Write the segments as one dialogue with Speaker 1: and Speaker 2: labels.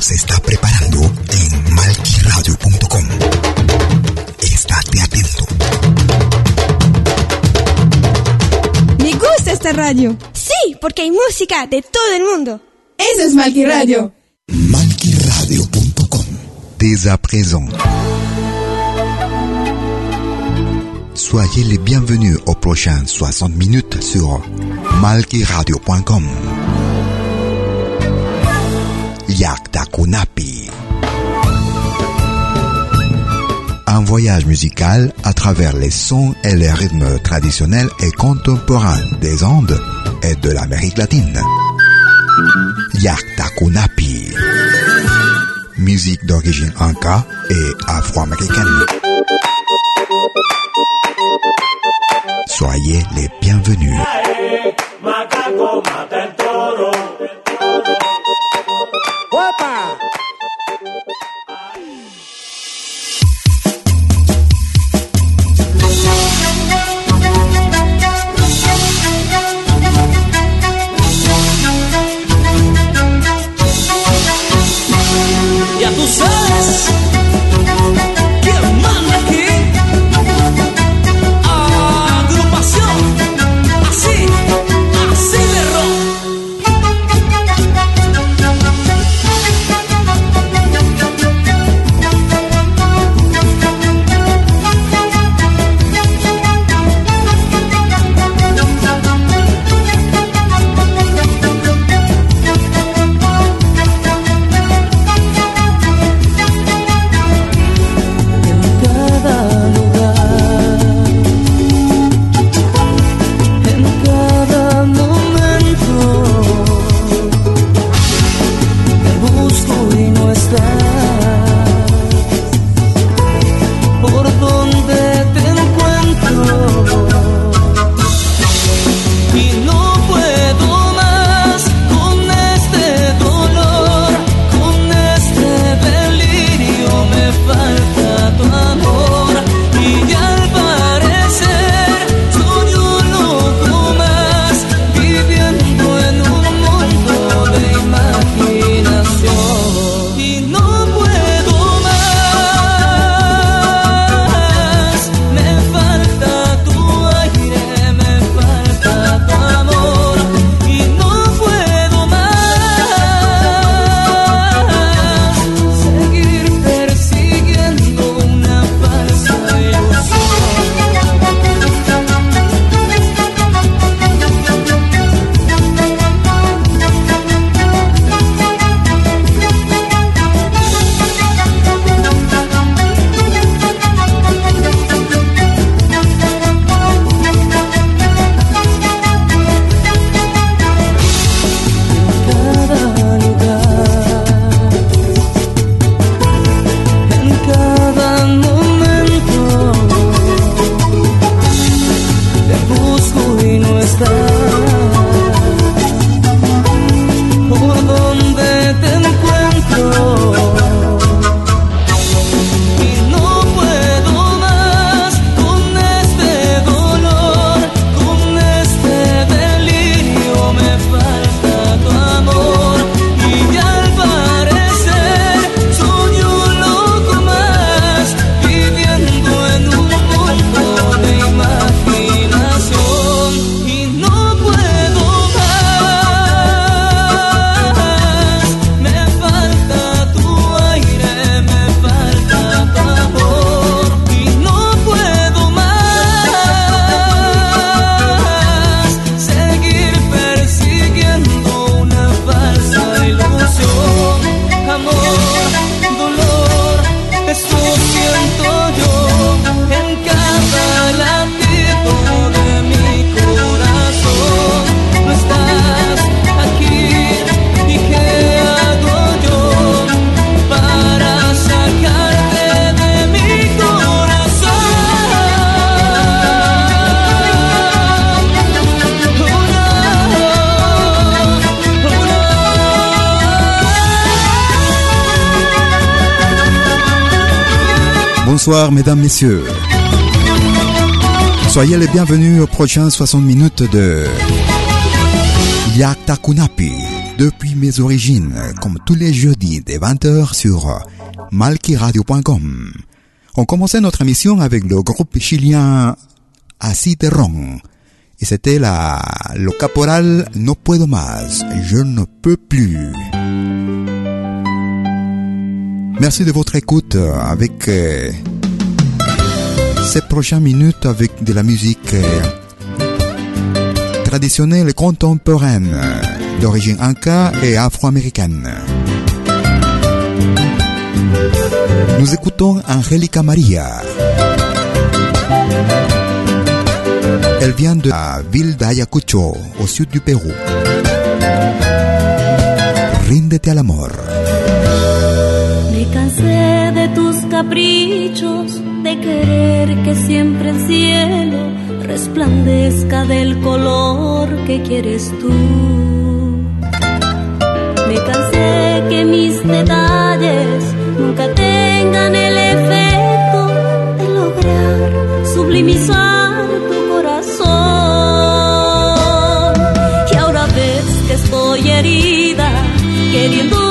Speaker 1: Se está preparando en malquiradio.com. Estate atento.
Speaker 2: Me gusta esta radio.
Speaker 3: Sí, porque hay música de todo el mundo.
Speaker 2: Eso es Malqui Radio.
Speaker 1: Malquiradio.com. Dès à présent. Soyez les bienvenus aux prochaines 60 minutes sur malquiradio.com. Yacta Kunapi. Un voyage musical à travers les sons et les rythmes traditionnels et contemporains des Andes et de l'Amérique latine. Yacta Kunapi. Musique d'origine inca et afro-américaine. Soyez les bienvenus. Bonsoir, mesdames, messieurs. Soyez les bienvenus aux prochaines 60 minutes de Yakta Kunapi. Depuis mes origines, comme tous les jeudis dès 20h sur malkiradio.com. On commençait notre émission avec le groupe chilien Aciterron. Et c'était la, le caporal No Puedo Más. Je ne peux plus. Merci de votre écoute avec euh, ces prochaines minutes avec de la musique euh, traditionnelle et contemporaine d'origine inca et afro-américaine. Nous écoutons Angelica Maria. Elle vient de la ville d'Ayacucho, au sud du Pérou. Ríndete al amor.
Speaker 4: Me cansé de querer que siempre el cielo resplandezca del color que quieres tú. Me cansé que mis detalles nunca tengan el efecto de lograr sublimizar tu corazón. Y ahora ves que estoy herida, queriendo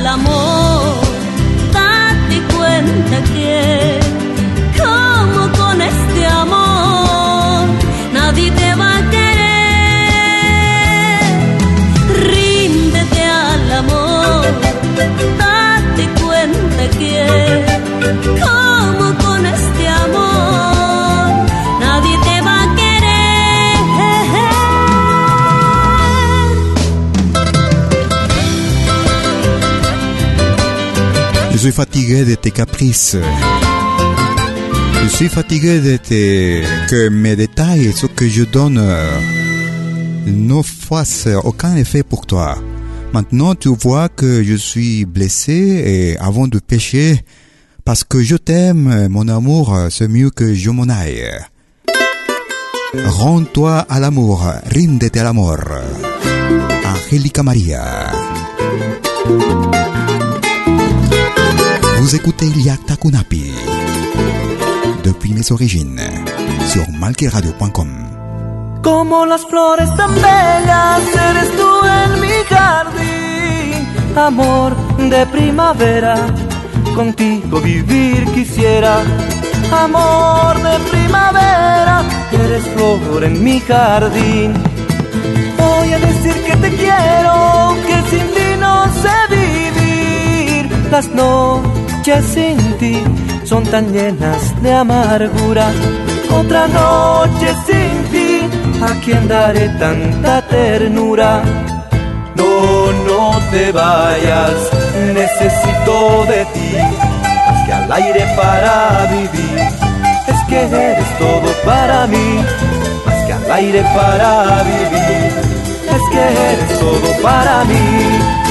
Speaker 4: al amor, date cuenta que como con este amor nadie te va a querer. Ríndete al amor, date cuenta que
Speaker 1: suis fatigué de tes caprices. Je suis fatigué de tes... que mes détails, ce que je donne, ne fassent aucun effet pour toi. Maintenant, tu vois que je suis blessé et avant de pécher, parce que je t'aime, mon amour, c'est mieux que je m'en aille. Rends-toi à l'amour, rindete al amor. Angélica Maria. Vous écoutez Iliakta Kunapi depuis mes origines sur malqueradio.com.
Speaker 5: Como las flores tan bellas, eres tú en mi jardín. Amor de primavera, contigo vivir quisiera. Amor de primavera, eres flor en mi jardín. Voy a decir que te quiero, que sin ti no sé vivir. las noches sin ti son tan llenas de amargura. Otra noche sin ti, ¿a quién daré tanta ternura? No, no te vayas, necesito de ti, más que al aire para vivir. Es que eres todo para mí, más que al aire para vivir. Es que eres todo para mí.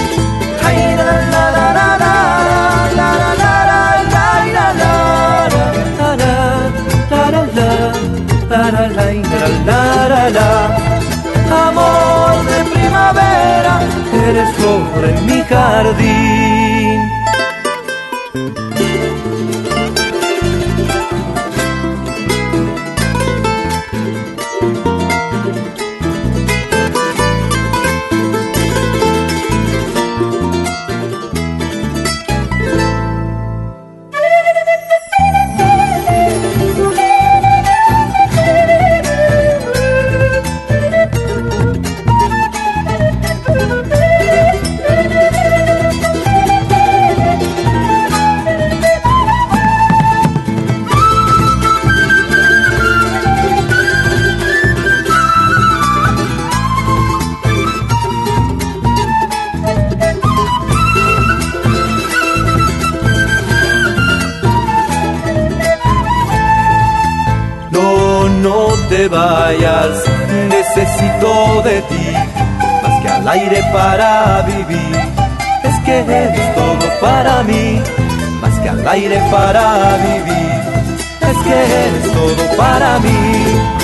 Speaker 5: Amor de primavera, eres flor en mi jardín. Para vivir. Es que eres todo para mí, más que al aire para vivir. Es que eres todo para mí.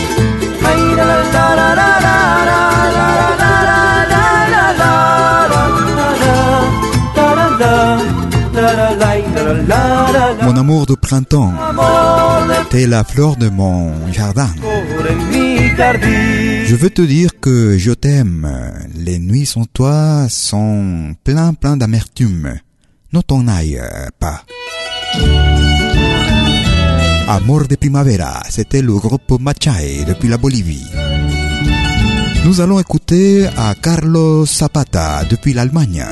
Speaker 1: Mon amour de printemps, t'es la fleur de mon jardin. Je veux te dire que je t'aime. Les nuits sans toi sont plein plein d'amertume. Ne t'en aille pas. Amor de primavera, c'était le groupe Machay depuis la Bolivie. Nous allons écouter à Carlos Zapata depuis l'Allemagne.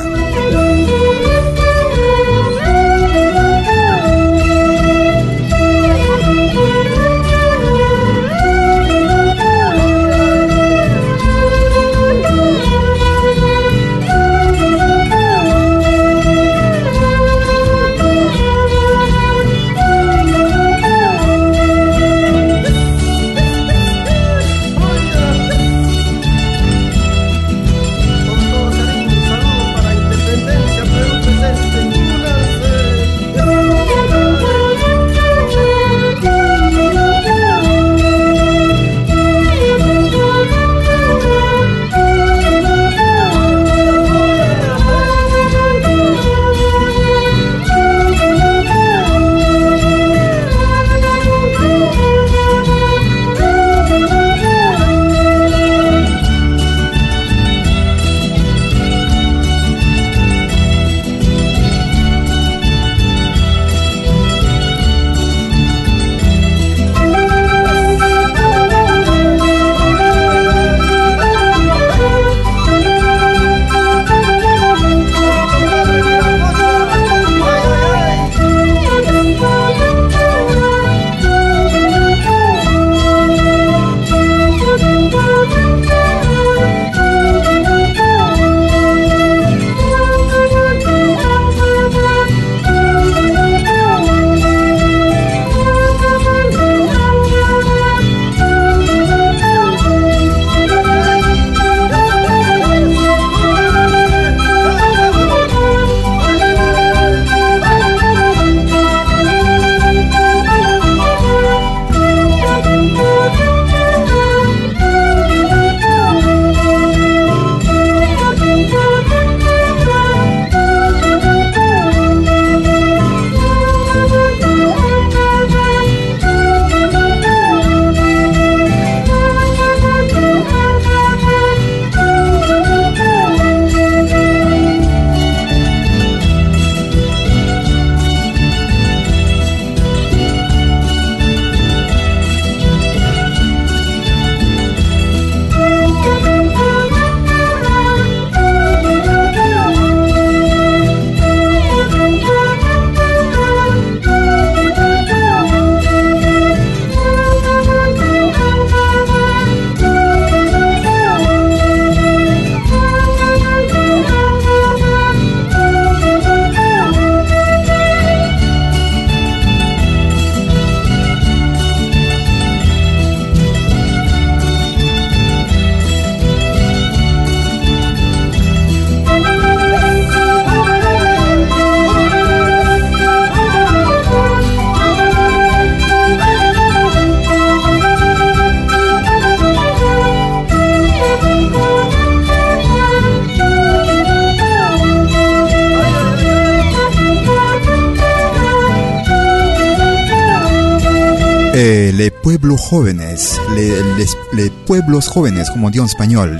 Speaker 1: Jóvenes, les, pueblos jóvenes, como dit en espagnol.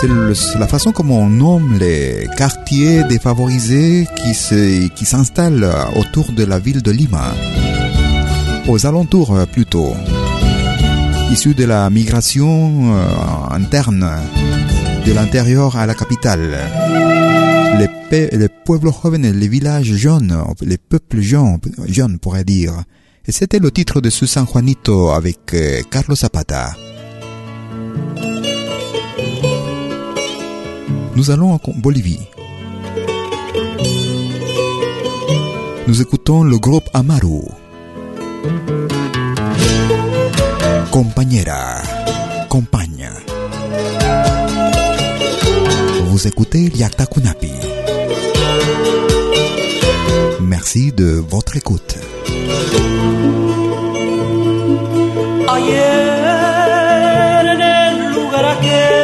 Speaker 1: C'est la façon comme on nomme les quartiers défavorisés qui s'installent autour de la ville de Lima, aux alentours euh, plutôt, issus de la migration euh, interne de l'intérieur à la capitale. Les, les pueblos jóvenes, les villages jeunes, les peuples jeunes, jeunes pourrait dire. Et c'était le titre de ce San Juanito avec euh, Carlos Zapata. Nous allons en Bolivie. Nous écoutons le groupe Amaru. Compañera, compagne. Vous écoutez Liakta Kunapi. Merci de votre écoute.
Speaker 5: Ayer en el lugar aquel,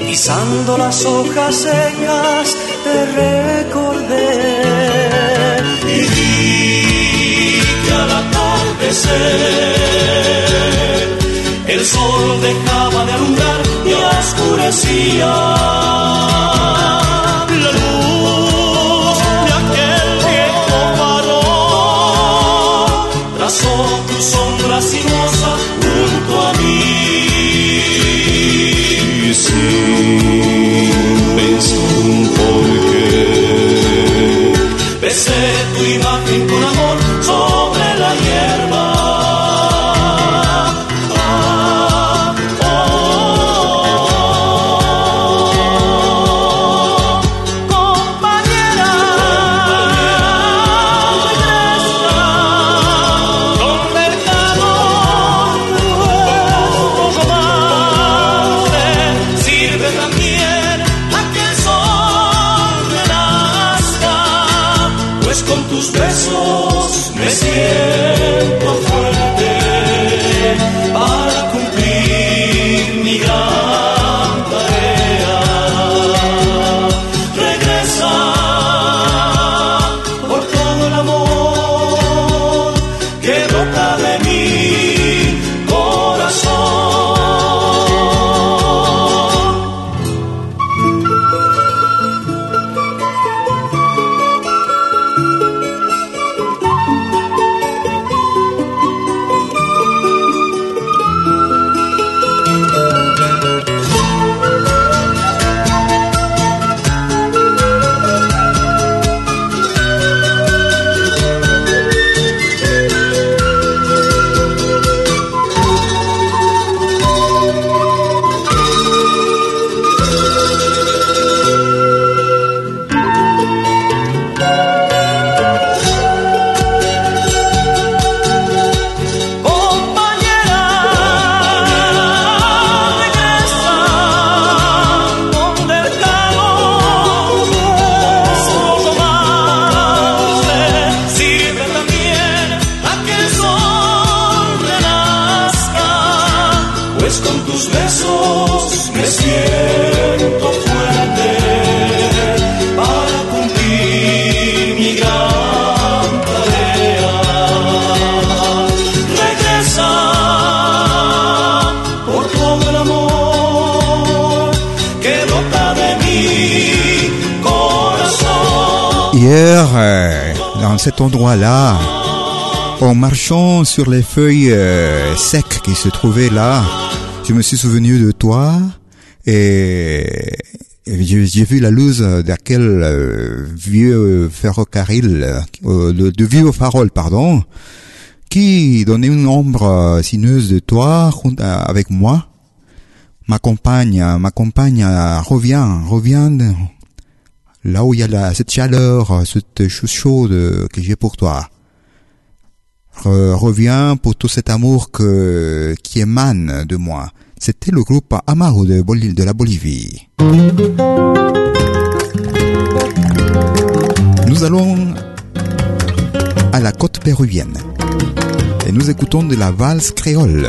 Speaker 5: pisando las hojas secas, te recordé.
Speaker 6: Y vi que al atardecer el sol dejaba de alumbrar y oscurecía
Speaker 1: cet endroit-là, en marchant sur les feuilles euh, secs qui se trouvaient là, je me suis souvenu de toi et j'ai vu la luz d'aquel euh, vieux ferrocarril, euh, de, vieux farol, pardon, qui donnait une ombre euh, sinueuse de toi avec moi. Ma compagne, ma compagne revient, revient là où il y a cette chaleur, cette chose chaude euh, que j'ai pour toi. Re- reviens pour tout cet amour qui émane de moi. C'était le groupe Amaro de la Bolivie. Nous allons à la côte péruvienne et nous écoutons de la valse créole.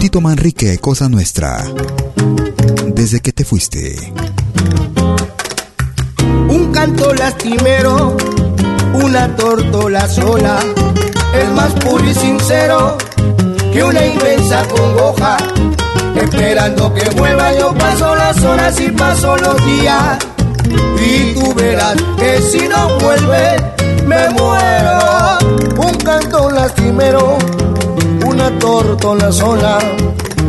Speaker 1: Tito Manrique, Cosa Nuestra. Desde que te fuiste.
Speaker 7: Un canto lastimero, una tortola sola, es más puro y sincero que una inmensa congoja. Esperando que vuelva, yo paso las horas y paso los días. Y tú verás que si no vuelve, me muero. Un canto lastimero, una tortola sola,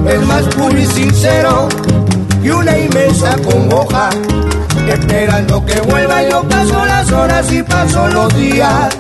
Speaker 7: es más puro y sincero que una inmensa congoja. Esperando que vuelva, yo paso las horas y paso los días.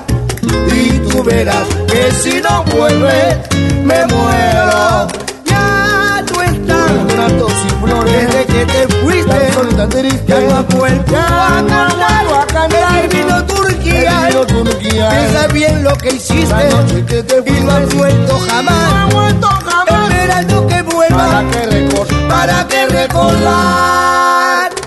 Speaker 7: Y tú verás que si no vuelve, me muero. Ya no están tratos y flores desde que te fuiste. Tan triste, ya no has vuelto a cantar, vino Turquía, Turquía. Piensa bien lo que hiciste la noche que te fuiste. y no has vuelto jamás. No has vuelto jamás. Esperando que vuelva para que recordar. Para que recordar.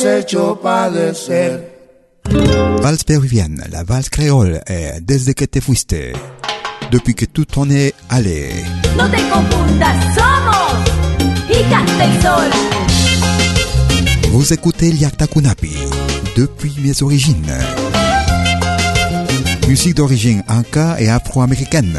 Speaker 7: Has hecho padecer.
Speaker 4: Valse péruvienne, la valse créole, est Desde que te fuiste. Depuis que tout en est allé.
Speaker 1: No te confundas, somos hijas del sol.
Speaker 4: Vous écoutez Liakta Kunapi, depuis mes origines. Musique d'origine inca et afro-américaine.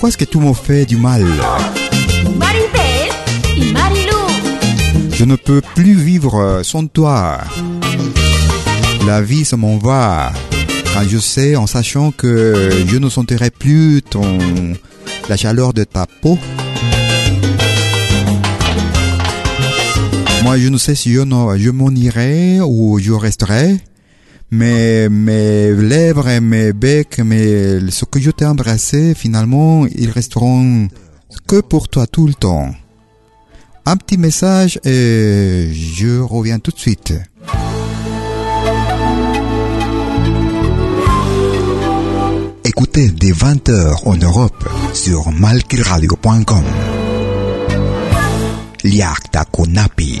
Speaker 1: Pourquoi est-ce que tu me fais du mal. Je ne peux plus vivre euh, sans toi. La vie se m'en va. Quand je sais, en sachant que je ne sentirai plus ton, la chaleur de ta peau. Moi, je ne sais si je m'en irai ou je resterai. Mais mes lèvres et mes becs, mais ce que je t'ai embrassé, finalement, ils resteront que pour toi tout le temps. Un petit message et je reviens tout de suite. Écoutez des 20h en Europe sur malkiradio.com. Liakta Kunapi.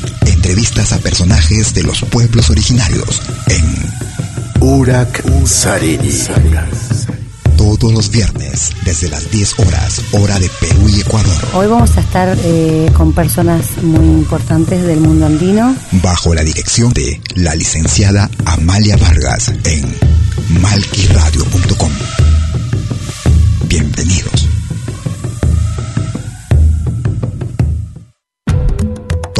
Speaker 1: entrevistas a personajes de los pueblos originarios en
Speaker 8: Urak
Speaker 1: todos los viernes desde las 10 horas, hora de Perú y Ecuador,
Speaker 9: Hoy vamos a estar eh, con personas muy importantes del mundo andino.
Speaker 1: bajo la dirección de la licenciada Amalia Vargas en malquiradio.com. Bienvenidos.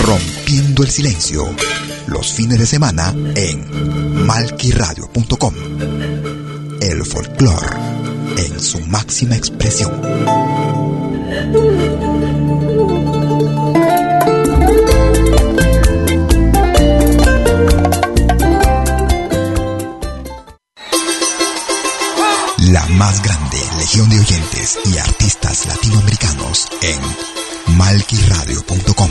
Speaker 1: Rompiendo el Silencio. Los fines de semana en malquiradio.com. El folclore en su máxima expresión. La más grande legión de oyentes y artistas latinoamericanos en malquiradio.com.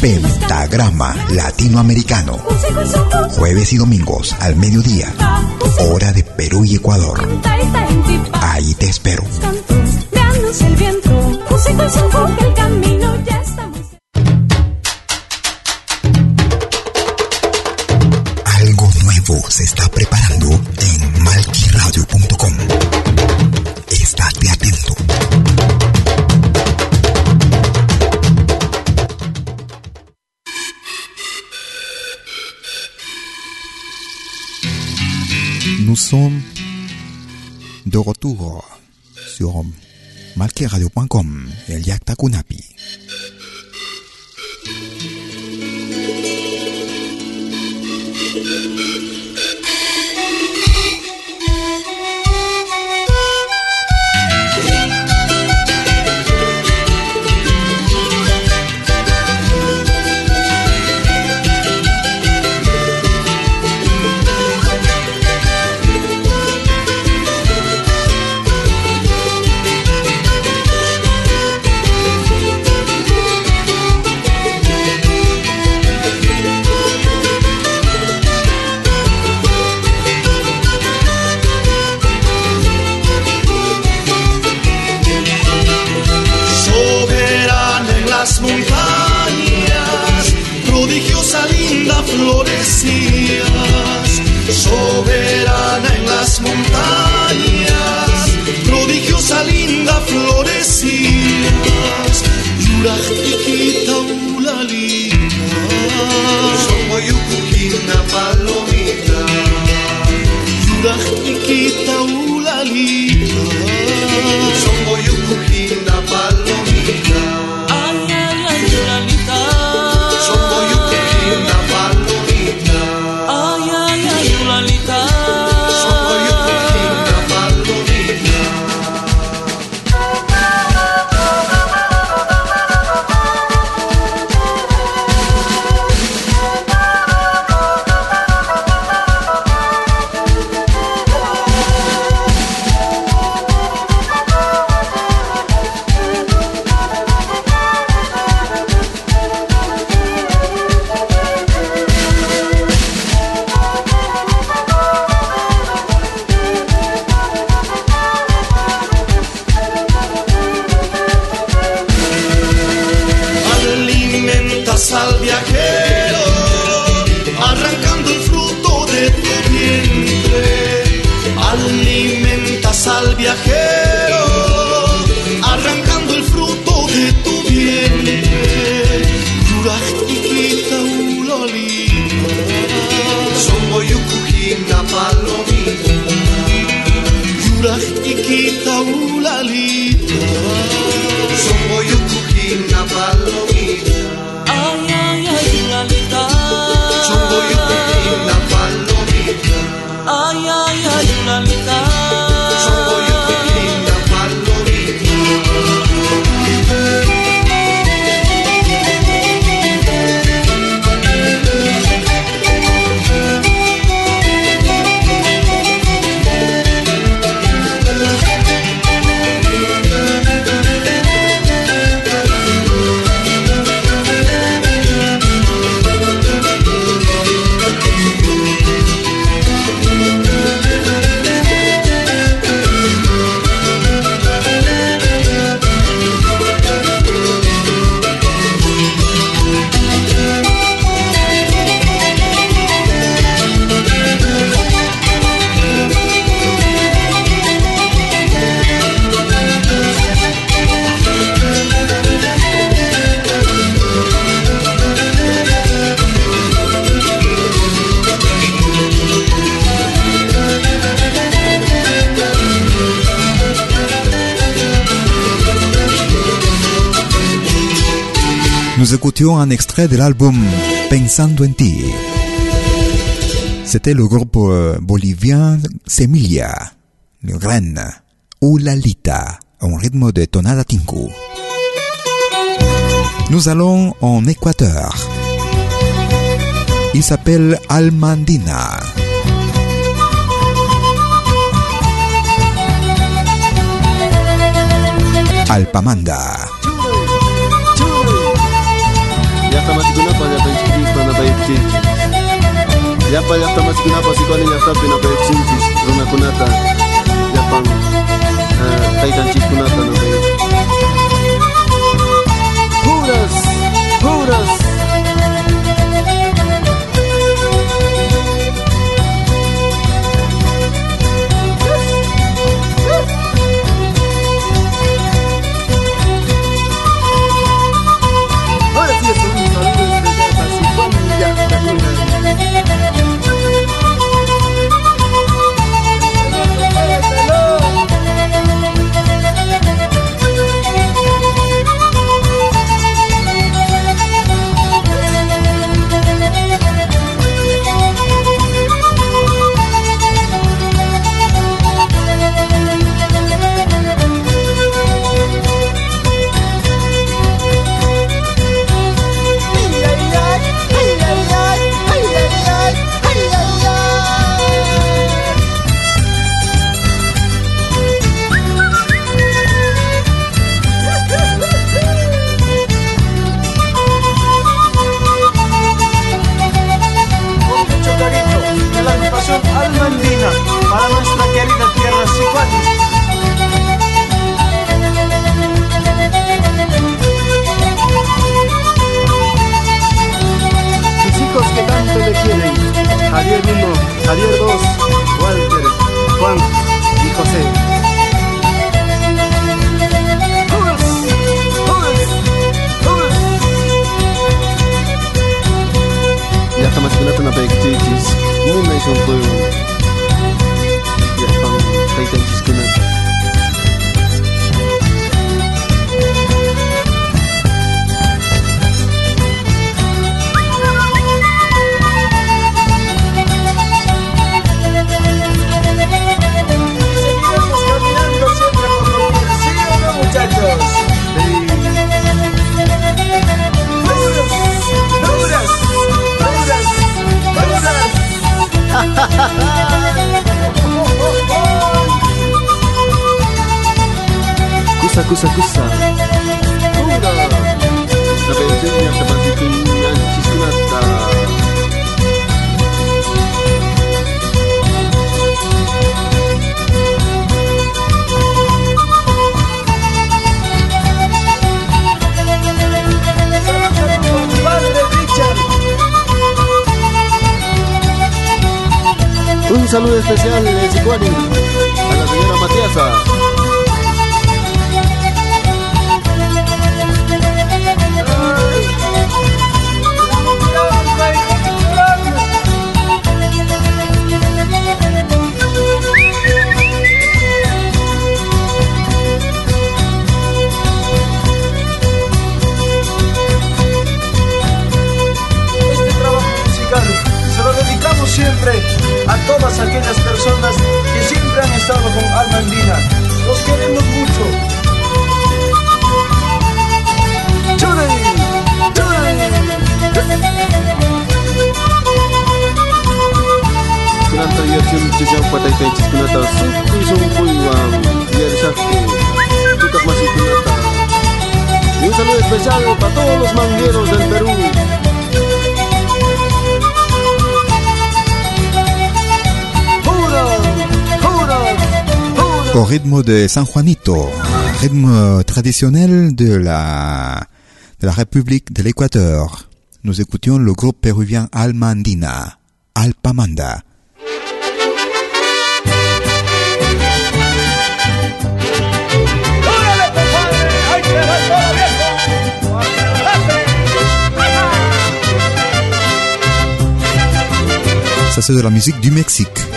Speaker 1: Pentagrama Latinoamericano. Jueves y domingos al mediodía. Hora de Perú y Ecuador. Ahí te espero. De retour sur malquiradio.com et Yakta Kunapi. un extrait de l'album Pensando en ti. C'était le groupe euh, bolivien Semilla, le grand Oulalita, en rythme de tonada tinko. Nous allons en Équateur. Il s'appelle Almandina. Alpamanda.
Speaker 10: yatamasukuna panyapaykchik panapayukchik yapa llaqtamasikunapas sikuni llaqtapi napayukchinchis runakunata llapan taytanchikkunata napayuk puras saludo especial
Speaker 11: de Sicuani a la señora Matiasa.
Speaker 10: Este trabajo musical se lo dedicamos siempre a todas aquellas personas que siempre han estado con alma andina. Los queremos mucho.
Speaker 11: Kunata un saludo especial para todos los mangueros del Perú.
Speaker 1: Au rythme de San Juanito, rythme traditionnel de la, de la République de l'Équateur. Nous écoutions le groupe péruvien Alma Andina, Alpamanda. Ça c'est de la musique du Mexique.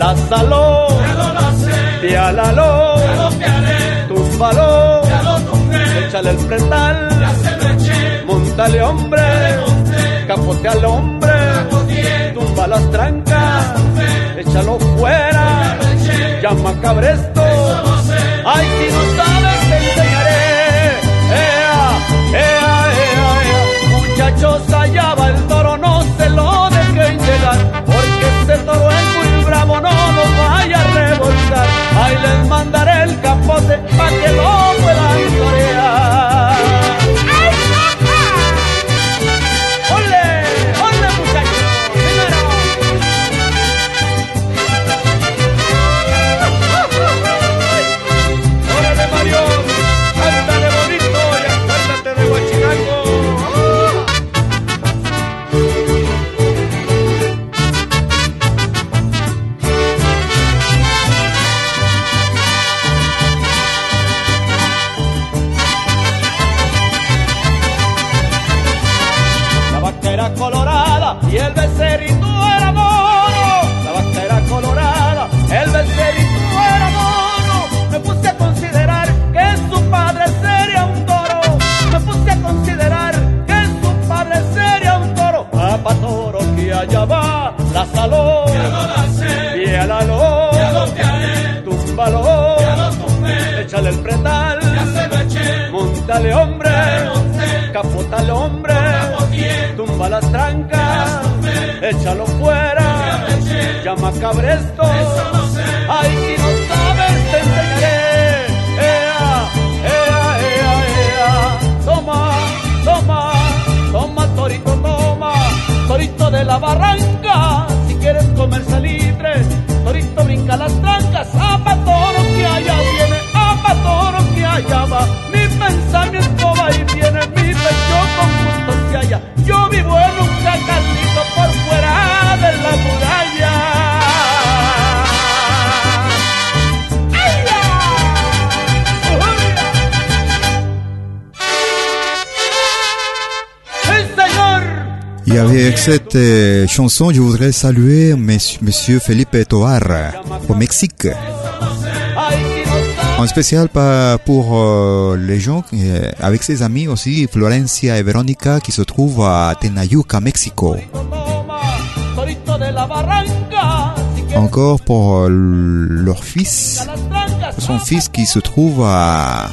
Speaker 12: Va, la saló. Piálalo, túmbalo, échale el pretal, montale hombre, capote al hombre, tumba las trancas, échalo fuera, llama cabresto, ay si no sabes pa' que lo cabresto. Eso no. Ay, si no sabes, te enseñaré. Ea, ea, ea, ea. Toma, toma, toma, torito, toma, torito de la
Speaker 1: barranca. Cette euh, chanson, je voudrais saluer Monsieur, Felipe Toar au Mexique. En spécial pour euh, les gens, euh, avec ses amis aussi, Florencia et Verónica, qui se trouvent à Tenayuca, Mexico. Encore pour leur fils, son fils qui se trouve à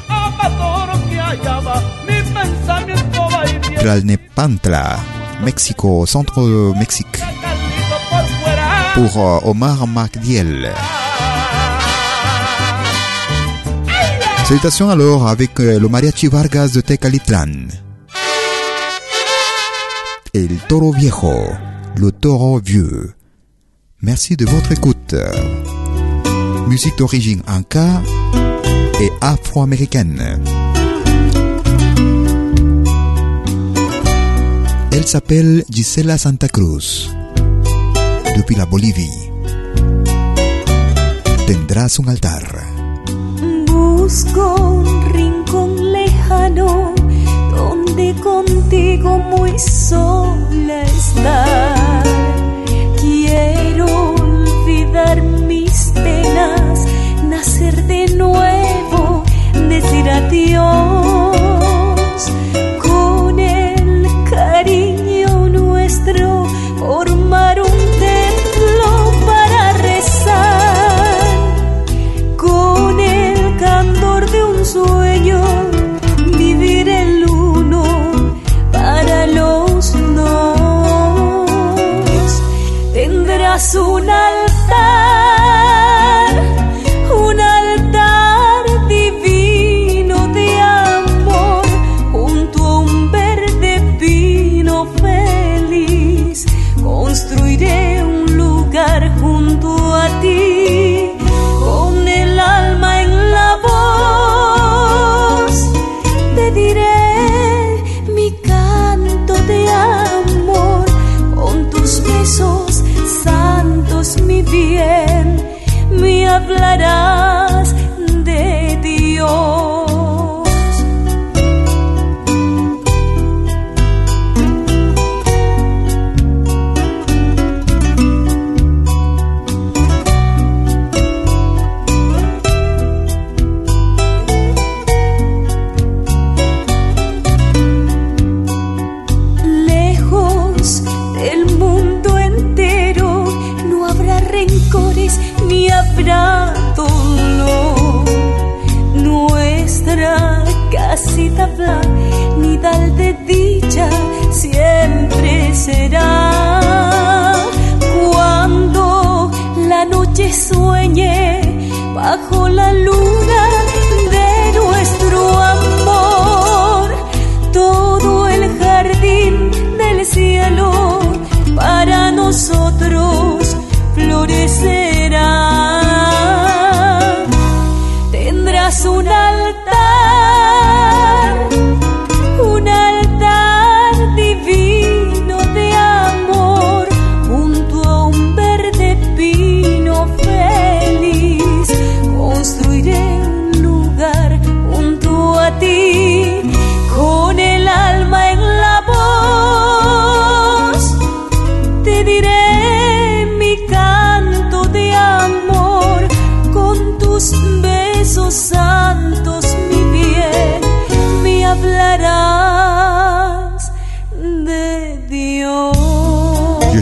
Speaker 1: Tlalnepantla, Mexico, centre Mexique. Pour euh, Omar Macdiel. Salutations alors avec euh, le mariachi Vargas de Tecalitlan. El toro viejo, le taureau vieux. Merci de votre écoute. Musique d'origine inca et afro-américaine. Elle s'appelle Gisela Santa Cruz. Depuis la Bolivie. Tendrás un altar.
Speaker 4: Busco un rincón lejano donde contigo muy sola estar. Quiero olvidar mis penas, nacer de nuevo, decir adiós. Tendrás un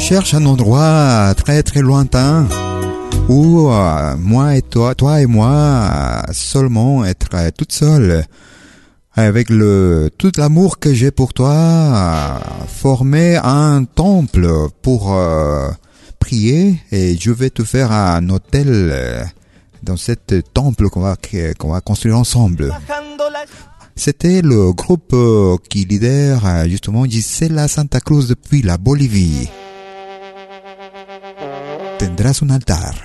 Speaker 1: cherche un endroit très très lointain où euh, moi et toi, toi et moi, euh, seulement être toute seule, avec le tout l'amour que j'ai pour toi, euh, former un temple pour euh, prier et je vais te faire un hôtel euh, dans cet temple qu'on va qu'on va construire ensemble. C'était le groupe qui lidère justement Gisela Santa Cruz depuis la Bolivie. Tendrás un altar.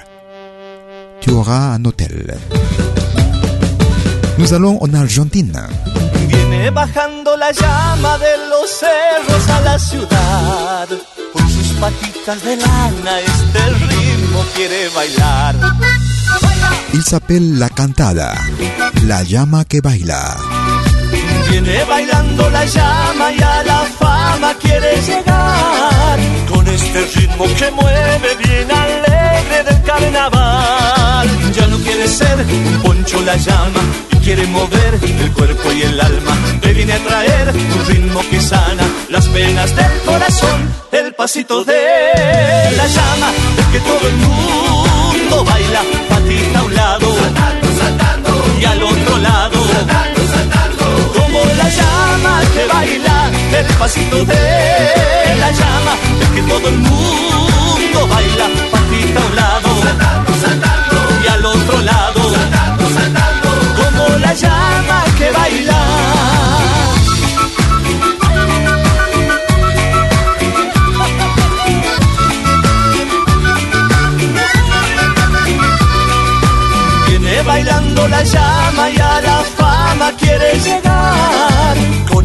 Speaker 1: Tu auras un hôtel. Nous allons en Argentina.
Speaker 13: Viene bajando la llama de los cerros a la ciudad. Con sus patitas de lana este ritmo quiere bailar.
Speaker 1: Il s'appelle La Cantada, la llama que baila.
Speaker 13: Viene bailando la llama y a la fama quiere llegar. Con este ritmo que mueve bien alegre del carnaval. Ya no quiere ser un poncho la llama, quiere mover el cuerpo y el alma. Le viene a traer un ritmo que sana las penas del corazón. El pasito de la llama, es que todo el mundo baila, patita a un lado, saltando, saltando, y al otro lado, el pasito de la llama, es que todo el mundo baila, patita a un lado, saltando, saltando, y al otro lado, saltando, saltando, como la llama que baila. Viene bailando la llama y a la fama quiere llegar.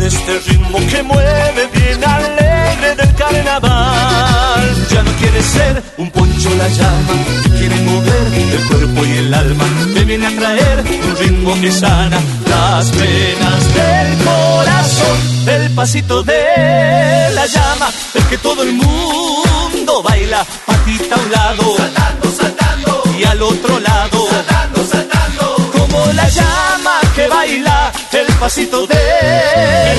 Speaker 13: Este ritmo que mueve bien alegre del carnaval. Ya no quiere ser un poncho la llama, quiere mover el cuerpo y el alma. Le viene a traer un ritmo que sana las penas del corazón. El pasito de la llama, es que todo el mundo baila, patita a un lado, saltando, saltando, y al otro lado, saltando, pasito de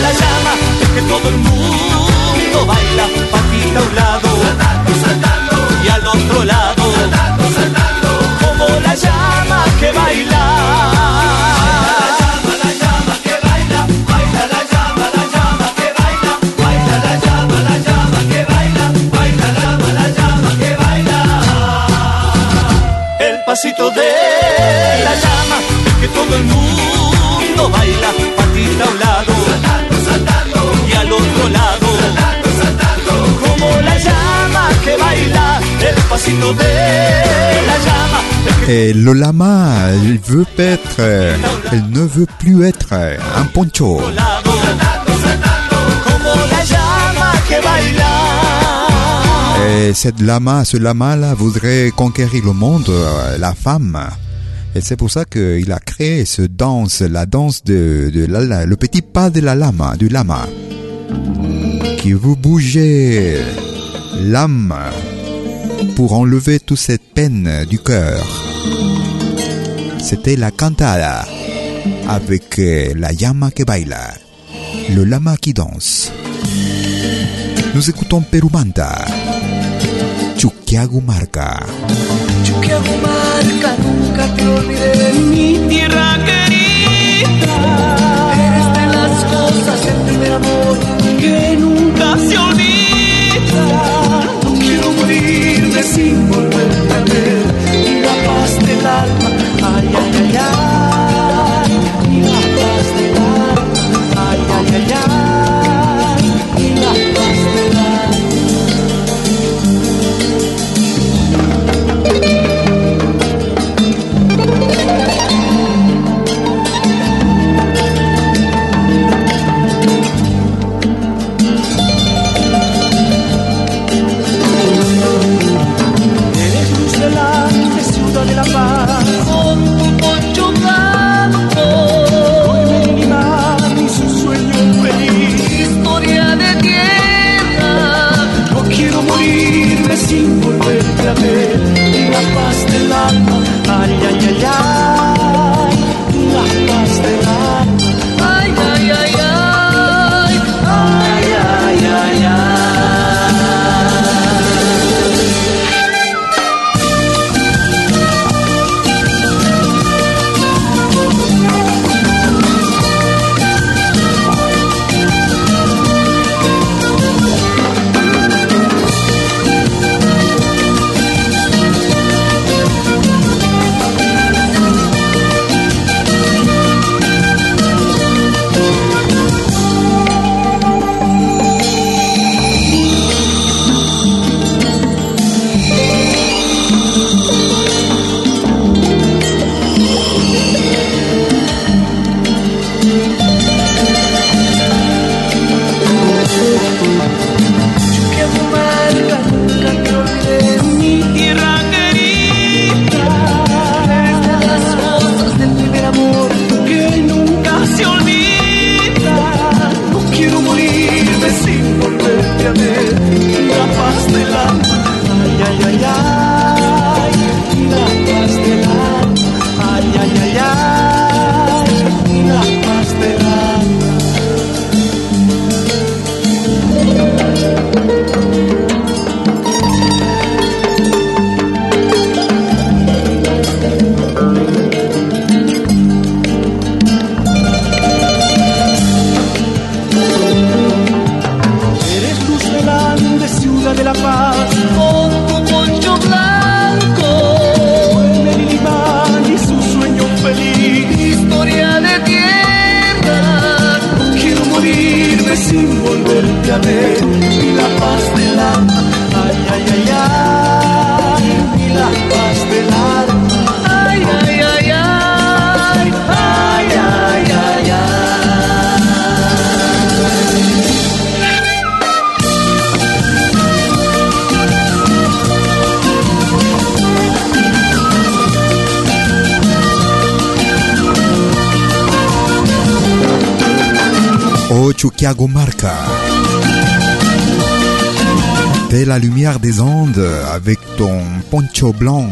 Speaker 13: la llama, que todo el mundo baila, patita a un lado, saltando, saltando, y al otro lado, saltando, saltando, como la llama que baila. El pasito de la llama, que todo el mundo baila, patita a un lado, saltando, saltando, y al otro lado, saltando, saltando, como la llama que baila, el pasito de la llama.
Speaker 1: Et le lama, il veut être, euh, elle ne veut plus être euh, un poncho. Et cette lama, ce lama-là voudrait conquérir le monde, euh, la femme. Et c'est pour ça qu'il a créé ce danse, la danse de, de la- le petit pas de la lama, du lama. Qui vous bougez l'âme pour enlever toute cette peine du cœur. C'était la cantada avec euh, la llama que baila, le lama qui danse. Nous écoutons Perumanta, Chuquiagu Marca.
Speaker 14: Chuquiagumarca, nunca te olvidé. Mi tierra querida. Eres de las cosas en primer amor que nunca se olvida. No quiero morirme sin volverte a ver. La paz del alma, ay, ay, ay, ay.
Speaker 1: Chuquiago Marca. T'es la lumière des Andes avec ton poncho blanc.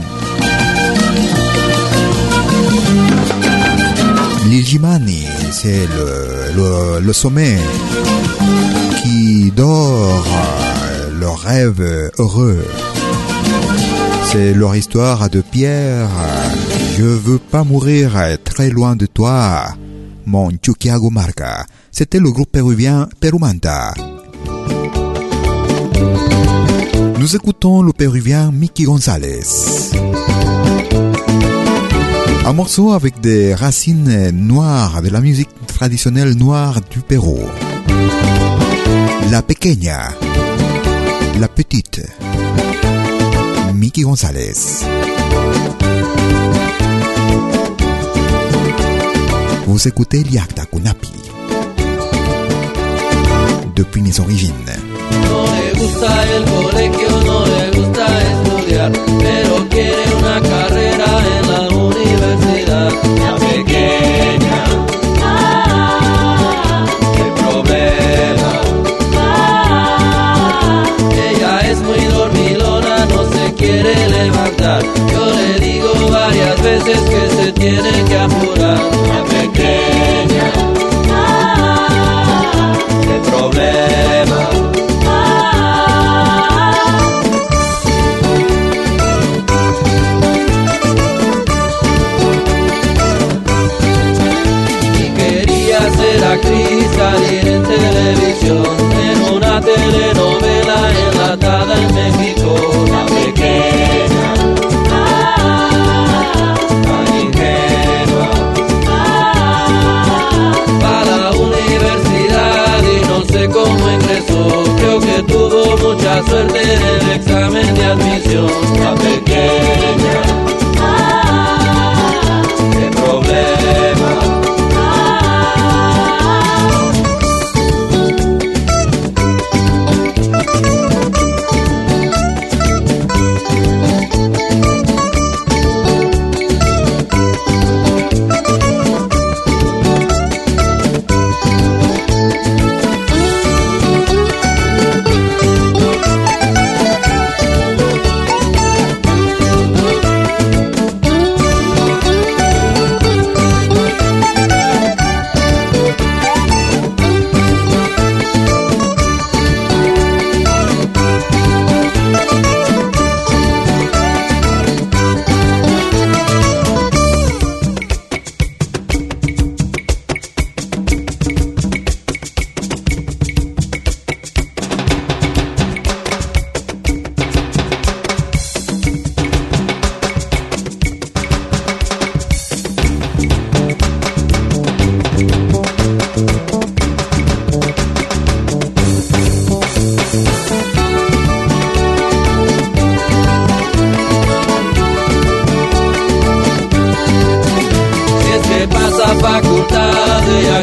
Speaker 1: L'Ijimani, c'est le, le, sommet qui dort le rêve heureux. C'est leur histoire de pierre. Je veux pas mourir très loin de toi, mon Chuquiago Marca. C'était le groupe péruvien Perumanta. Nous écoutons le péruvien Mickey Gonzalez. Un morceau avec des racines noires de la musique traditionnelle noire du Pérou. La pequeña, la petite, Mickey Gonzalez. Vous écoutez Liakta Kunapi. Depuis mes origines.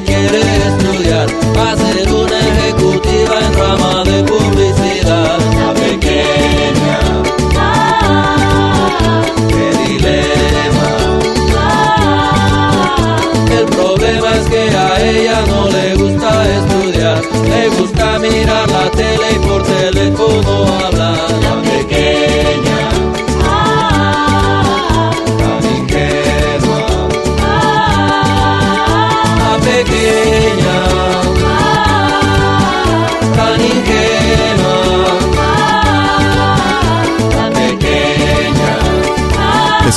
Speaker 15: quiere estudiar.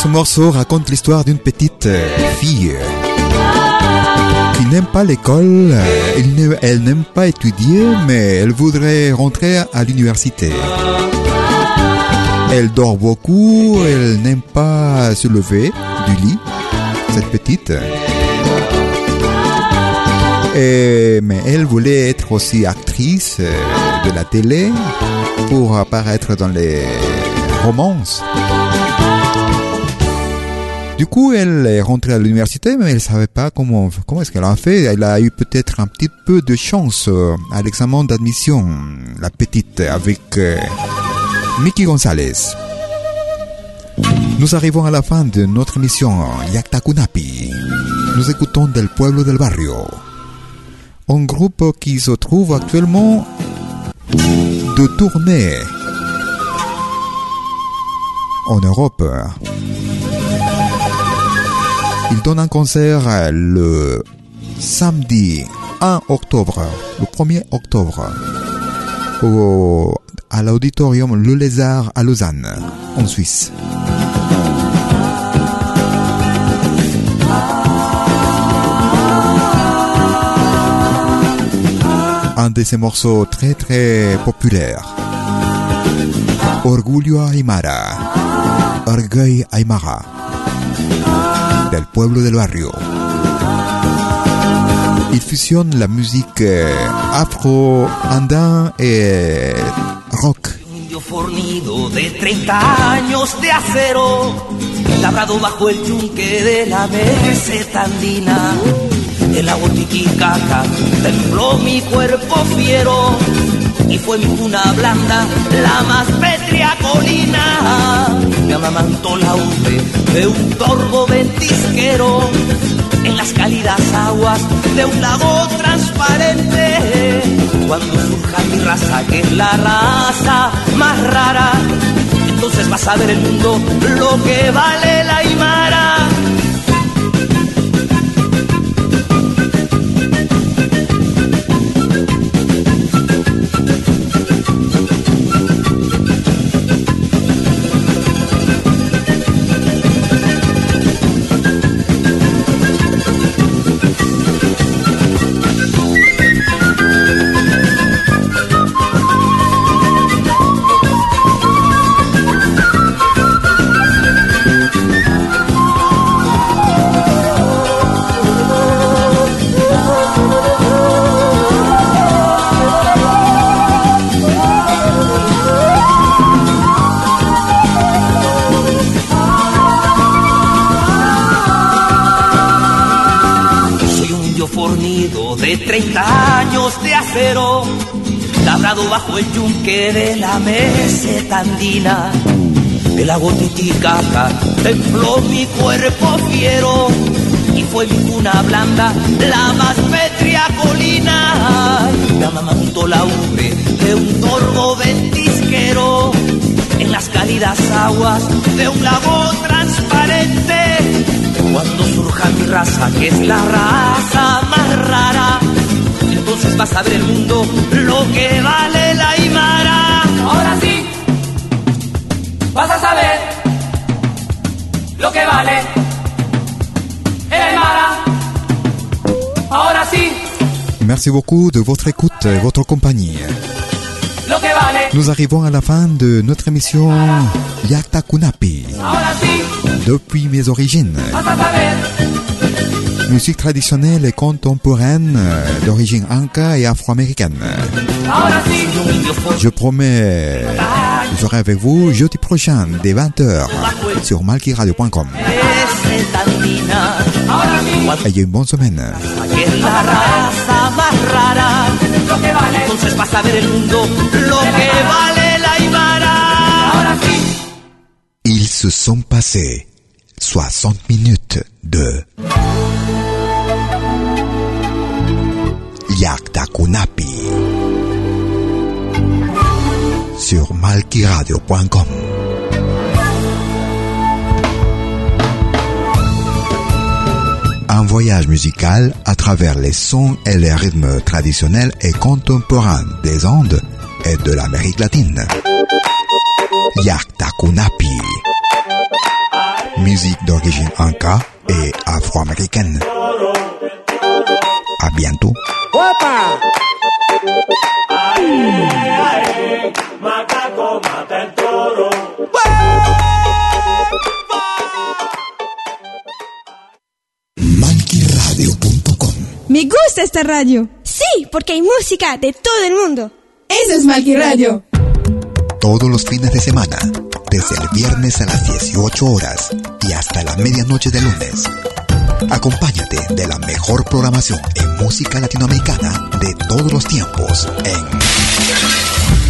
Speaker 1: Ce morceau raconte l'histoire d'une petite euh, fille qui n'aime pas l'école, elle n'aime- pas étudier, mais elle voudrait rentrer à l'université. Elle dort beaucoup, elle n'aime pas se lever du lit, cette petite. Et- mais elle voulait être aussi actrice de la télé pour apparaître dans les romances. Du coup, elle est rentrée à l'université, mais elle savait pas comment, comment est-ce qu'elle a fait. Elle a eu peut-être un petit peu de chance euh, à l'examen d'admission, la petite, avec euh, Mickey Gonzalez. Nous arrivons à la fin de notre émission Yakta Kunapi. Nous écoutons Del Pueblo del Barrio, un groupe qui se trouve actuellement de tournée en Europe. Il donne un concert euh, le samedi 1 octobre, le 1er octobre, à l'auditorium Le Lézard à Lausanne, en Suisse. Un de ces morceaux très très populaires. Orgullo Aymara. Orgueil Aymara. Del pueblo del barrio. Il fusionne la musique afro-andin et rock.
Speaker 16: indio fornido de 30 años de acero, labrado bajo el yunque de la meseta andina. El agua titicaca tembló mi cuerpo fiero y fue mi cuna blanda la más pétrea colina. Me amamantó la urbe de un torvo ventisquero en las cálidas aguas de un lago transparente. Cuando surja mi raza, que es la raza más rara, entonces vas a ver el mundo lo que vale la Aymara. Yunque de la meseta andina. El lago Titicaca templó mi cuerpo fiero y fue mi cuna blanda la más pétrea colina. Me amamantó la urbe de un torvo ventisquero en las cálidas aguas de un lago transparente. Cuando surja mi raza, que es la raza más rara, entonces vas a ver el mundo lo que vale vas a saber lo que vale el Aymara. Ahora sí,
Speaker 1: Merci beaucoup de votre écoute et votre compagnie. Nous arrivons à la fin de notre émission Yakta Kunapi. Depuis mes origines, musique traditionnelle et contemporaine euh, d'origine inca et afro-américaine. Je promets, je serai avec vous jeudi prochain dès 20h sur malkiradio.com. Ayez une bonne semaine. Ils se sont passés 60 minutes de Yakta Kunapi sur malkiradio.com. Un voyage musical à travers les sons et les rythmes traditionnels et contemporains des Andes et de l'Amérique latine. Yakta Kunapi. Musique d'origine inca et afro-américaine. À bientôt.
Speaker 6: Macaco mata el toro.
Speaker 2: Me gusta esta radio.
Speaker 3: Sí, porque hay música de todo el mundo.
Speaker 2: Eso es Malqui Radio.
Speaker 1: Todos los fines de semana, desde el viernes a las 18 horas y hasta la medianoche de lunes. Acompáñate de la mejor programación en música latinoamericana de todos los tiempos en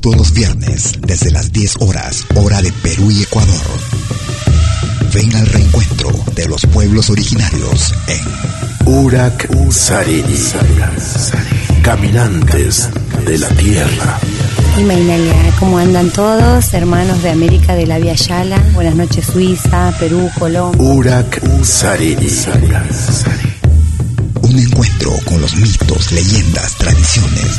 Speaker 1: Todos los viernes, desde las 10 horas, hora de Perú y Ecuador. Ven al reencuentro de los pueblos originarios en
Speaker 8: Urak Sarini. Caminantes de la Tierra.
Speaker 9: Y Mainalia, ¿cómo andan todos? Hermanos de América de la Via Yala. Buenas noches, Suiza, Perú, Colombia.
Speaker 8: Urak Sarini.
Speaker 1: Un encuentro con los mitos, leyendas, tradiciones,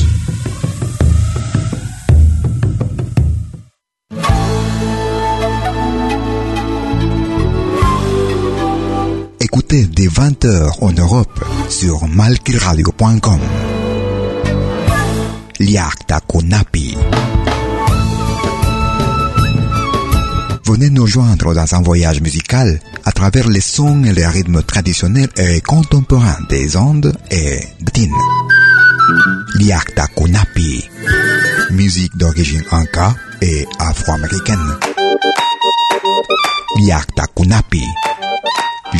Speaker 1: Écoutez dès 20h en Europe sur malquiradio.com. Liakta Konapi. Venez nous joindre dans un voyage musical à travers les sons et les rythmes traditionnels et contemporains des Andes et de Tine. Liakta Kunapi. Musique d'origine inca et afro-américaine. Liakta Kunapi.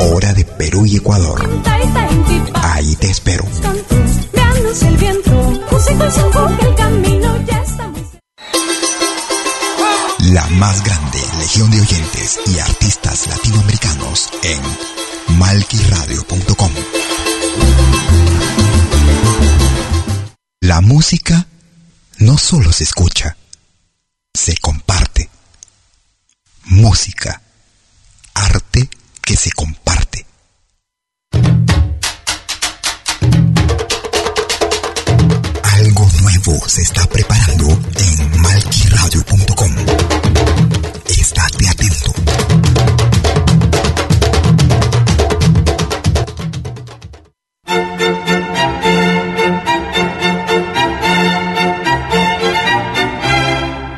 Speaker 1: Hora de Perú y Ecuador. Ahí te espero. La más grande legión de oyentes y artistas latinoamericanos en malquiradio.com. La música no solo se escucha, se comparte. Música, arte que se comparte. Se está preparando en malquiradio.com. Estate atento.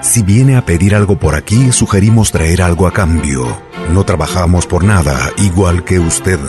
Speaker 17: Si viene a pedir algo por aquí, sugerimos traer algo a cambio. No trabajamos por nada, igual que usted.